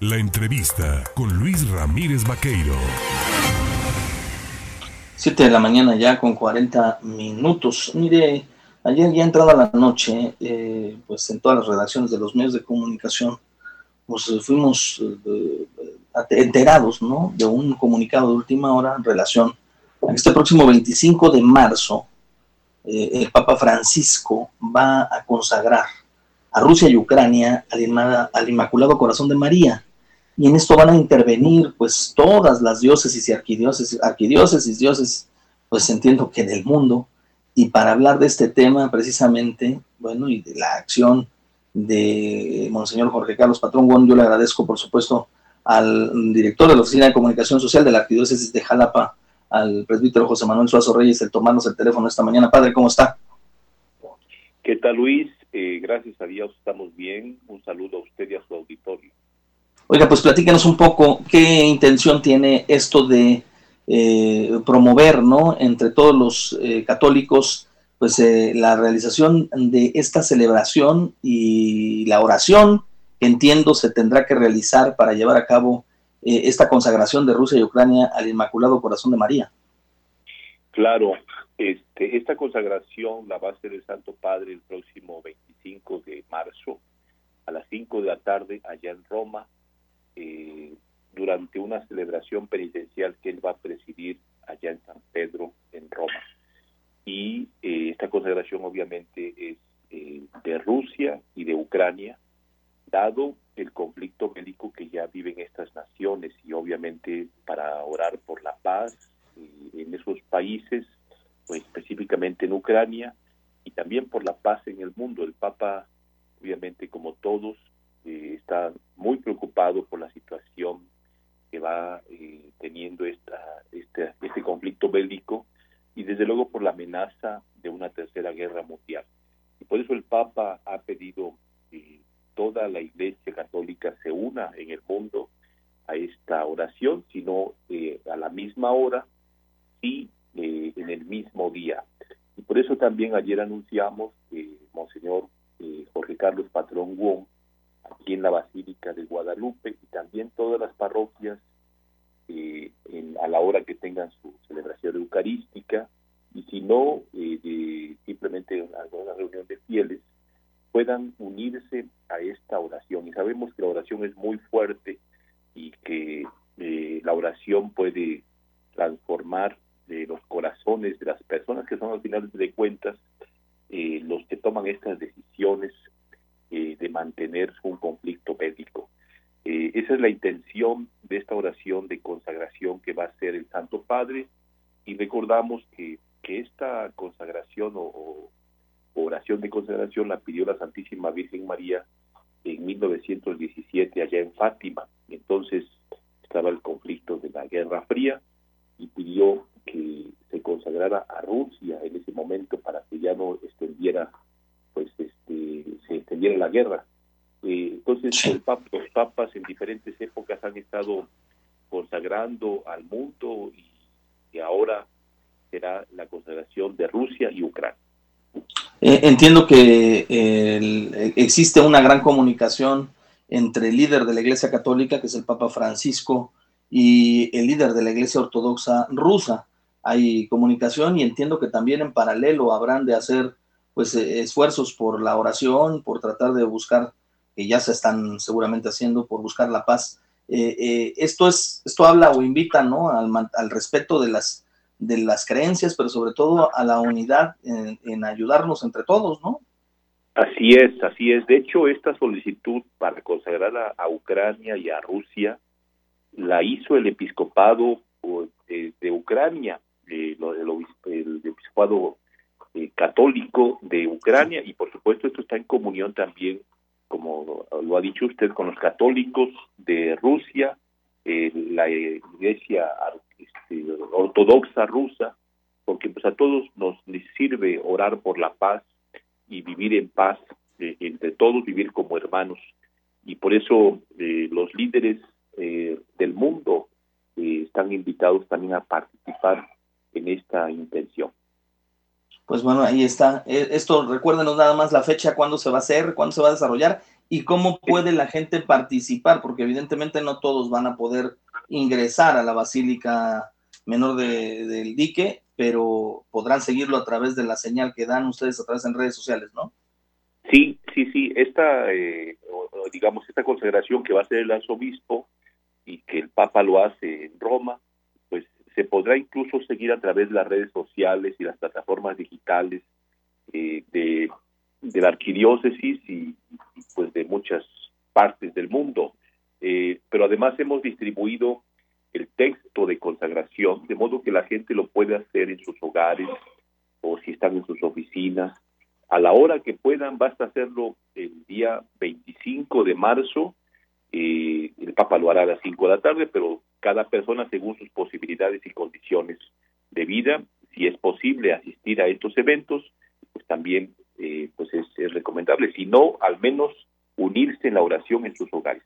La entrevista con Luis Ramírez Vaqueiro. Siete de la mañana ya con 40 minutos. Mire, ayer ya entrada la noche, eh, pues en todas las redacciones de los medios de comunicación, pues fuimos eh, enterados, ¿no? De un comunicado de última hora en relación a este próximo 25 de marzo, eh, el Papa Francisco va a consagrar a Rusia y Ucrania al, al, Inmaculado Corazón de María. Y en esto van a intervenir pues todas las diócesis y arquidiócesis, arquidiócesis, diócesis, pues entiendo que del mundo. Y para hablar de este tema precisamente, bueno, y de la acción de Monseñor Jorge Carlos Patrón bueno, yo le agradezco por supuesto al director de la Oficina de Comunicación Social de la Arquidiócesis de Jalapa, al presbítero José Manuel Suazo Reyes, el tomarnos el teléfono esta mañana. Padre, ¿cómo está? ¿Qué tal, Luis? Eh, gracias a Dios estamos bien. Un saludo a usted y a su auditorio. Oiga, pues platícanos un poco qué intención tiene esto de eh, promover, ¿no? Entre todos los eh, católicos, pues la realización de esta celebración y la oración que entiendo se tendrá que realizar para llevar a cabo esta consagración de Rusia y Ucrania al Inmaculado Corazón de María. Claro, este, esta consagración la va a hacer el Santo Padre el próximo 25 de marzo a las 5 de la tarde allá en Roma, eh, durante una celebración penitencial que él va a presidir allá en San Pedro, en Roma. Y eh, esta consagración obviamente es eh, de Rusia y de Ucrania, dado el conflicto bélico que ya viven estas naciones y obviamente para orar por la paz en esos países pues, específicamente en Ucrania y también por la paz en el mundo. El Papa, obviamente, como todos, eh, está muy preocupado por la situación que va eh, teniendo esta, este, este conflicto bélico y desde luego por la amenaza de una tercera guerra mundial. Y por eso el Papa ha pedido que toda la Iglesia Católica se una en el mundo a esta oración, sino eh, a la misma hora y eh, mismo día. Y por eso también ayer anunciamos que Monseñor eh, Jorge Carlos Patrón Wong, aquí en la Basílica de Guadalupe, y también todas las parroquias, eh, a la hora que tengan su celebración eucarística, y si no, simplemente alguna reunión de fieles, puedan unirse a esta oración. Y sabemos que la oración es muy fuerte y que la oración puede transformar de los corazones de las personas que son al final de cuentas eh, los que toman estas decisiones eh, de mantener un conflicto bélico. Eh, esa es la intención de esta oración de consagración que va a ser el Santo Padre y recordamos que, que esta consagración o, oración de consagración la pidió la Santísima Virgen María en 1917 allá en Fátima. Entonces estaba el conflicto de la Guerra Fría y pidió que se consagrara a Rusia en ese momento para que ya no extendiera, pues, este, se extendiera la guerra. Eh, entonces, el los papas en diferentes épocas han estado consagrando al mundo y, ahora será la consagración de Rusia y Ucrania. Eh, entiendo que existe una gran comunicación entre el líder de la Iglesia Católica, que es el Papa Francisco, y el líder de la Iglesia Ortodoxa rusa hay comunicación y entiendo que también en paralelo habrán de hacer pues eh, esfuerzos por la oración, por tratar de buscar, que ya se están seguramente haciendo, por buscar la paz. Eh, eh, esto es, esto habla o invita, ¿no? Al, al, respeto de las, de las creencias, pero sobre todo a la unidad en, ayudarnos entre todos, ¿no? Así es, así es. De hecho, esta solicitud para consagrar a, a Ucrania y a Rusia la hizo el episcopado de Ucrania eh, el, episcopado eh, católico de Ucrania y por supuesto esto está en comunión también, como lo ha dicho usted, con los católicos de Rusia, eh, la iglesia este, ortodoxa rusa, porque pues a todos nos sirve orar por la paz y vivir en paz entre todos, vivir como hermanos. Y por eso los líderes del mundo están invitados también a participar en esta intención. Pues bueno, ahí está. E, esto, recuérdenos nada más la fecha, cuándo se va a hacer, cuándo se va a desarrollar y cómo puede la gente participar, porque evidentemente no todos van a poder ingresar a la Basílica Menor del Dique, pero podrán seguirlo a través de la señal que dan ustedes a través en redes sociales, ¿no? Sí, sí, sí. Esta, eh, digamos, esta consagración que va a hacer el arzobispo y que el Papa lo hace en Roma, se podrá incluso seguir a través de las redes sociales y las plataformas digitales eh, de, la arquidiócesis y, pues de muchas partes del mundo. Eh, pero además hemos distribuido el texto de consagración, de modo que la gente lo puede hacer en sus hogares o si están en sus oficinas. A la hora que puedan, basta hacerlo el día 25 de marzo. Eh, el Papa lo hará a las 5 de la tarde, pero cada persona según sus posibilidades y condiciones de vida, si es posible asistir a estos eventos, pues también eh, pues es, recomendable. Si no, al menos unirse en la oración en sus hogares.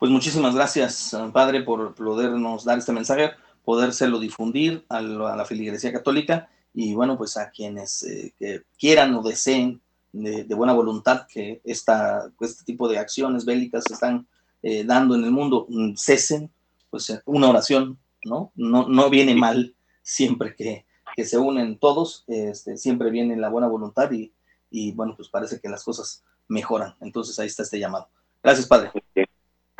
Pues muchísimas gracias, Padre, por podernos dar este mensaje, podérselo difundir a la, feligresía católica y bueno, pues a quienes eh, quieran o deseen de, buena voluntad que esta, este tipo de acciones bélicas se están eh, dando en el mundo mm, cesen, pues una oración, ¿no? No, no viene mal siempre que, que se unen todos, este, siempre viene la buena voluntad y, y bueno, pues parece que las cosas mejoran. Entonces ahí está este llamado. Gracias, Padre.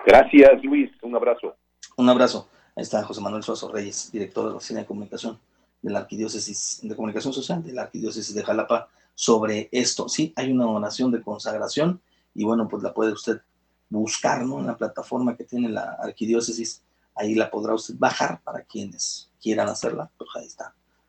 Gracias, Luis. Un abrazo. Un abrazo. Ahí está José Manuel Suazo Reyes, director de la Oficina de Comunicación de la Arquidiócesis de Comunicación Social de la Arquidiócesis de Jalapa sobre esto. Sí, hay una donación de consagración y bueno, pues la puede usted buscar, ¿no? En la plataforma que tiene la Arquidiócesis, ahí la podrá usted bajar para quienes quieran hacerla, pues ahí está.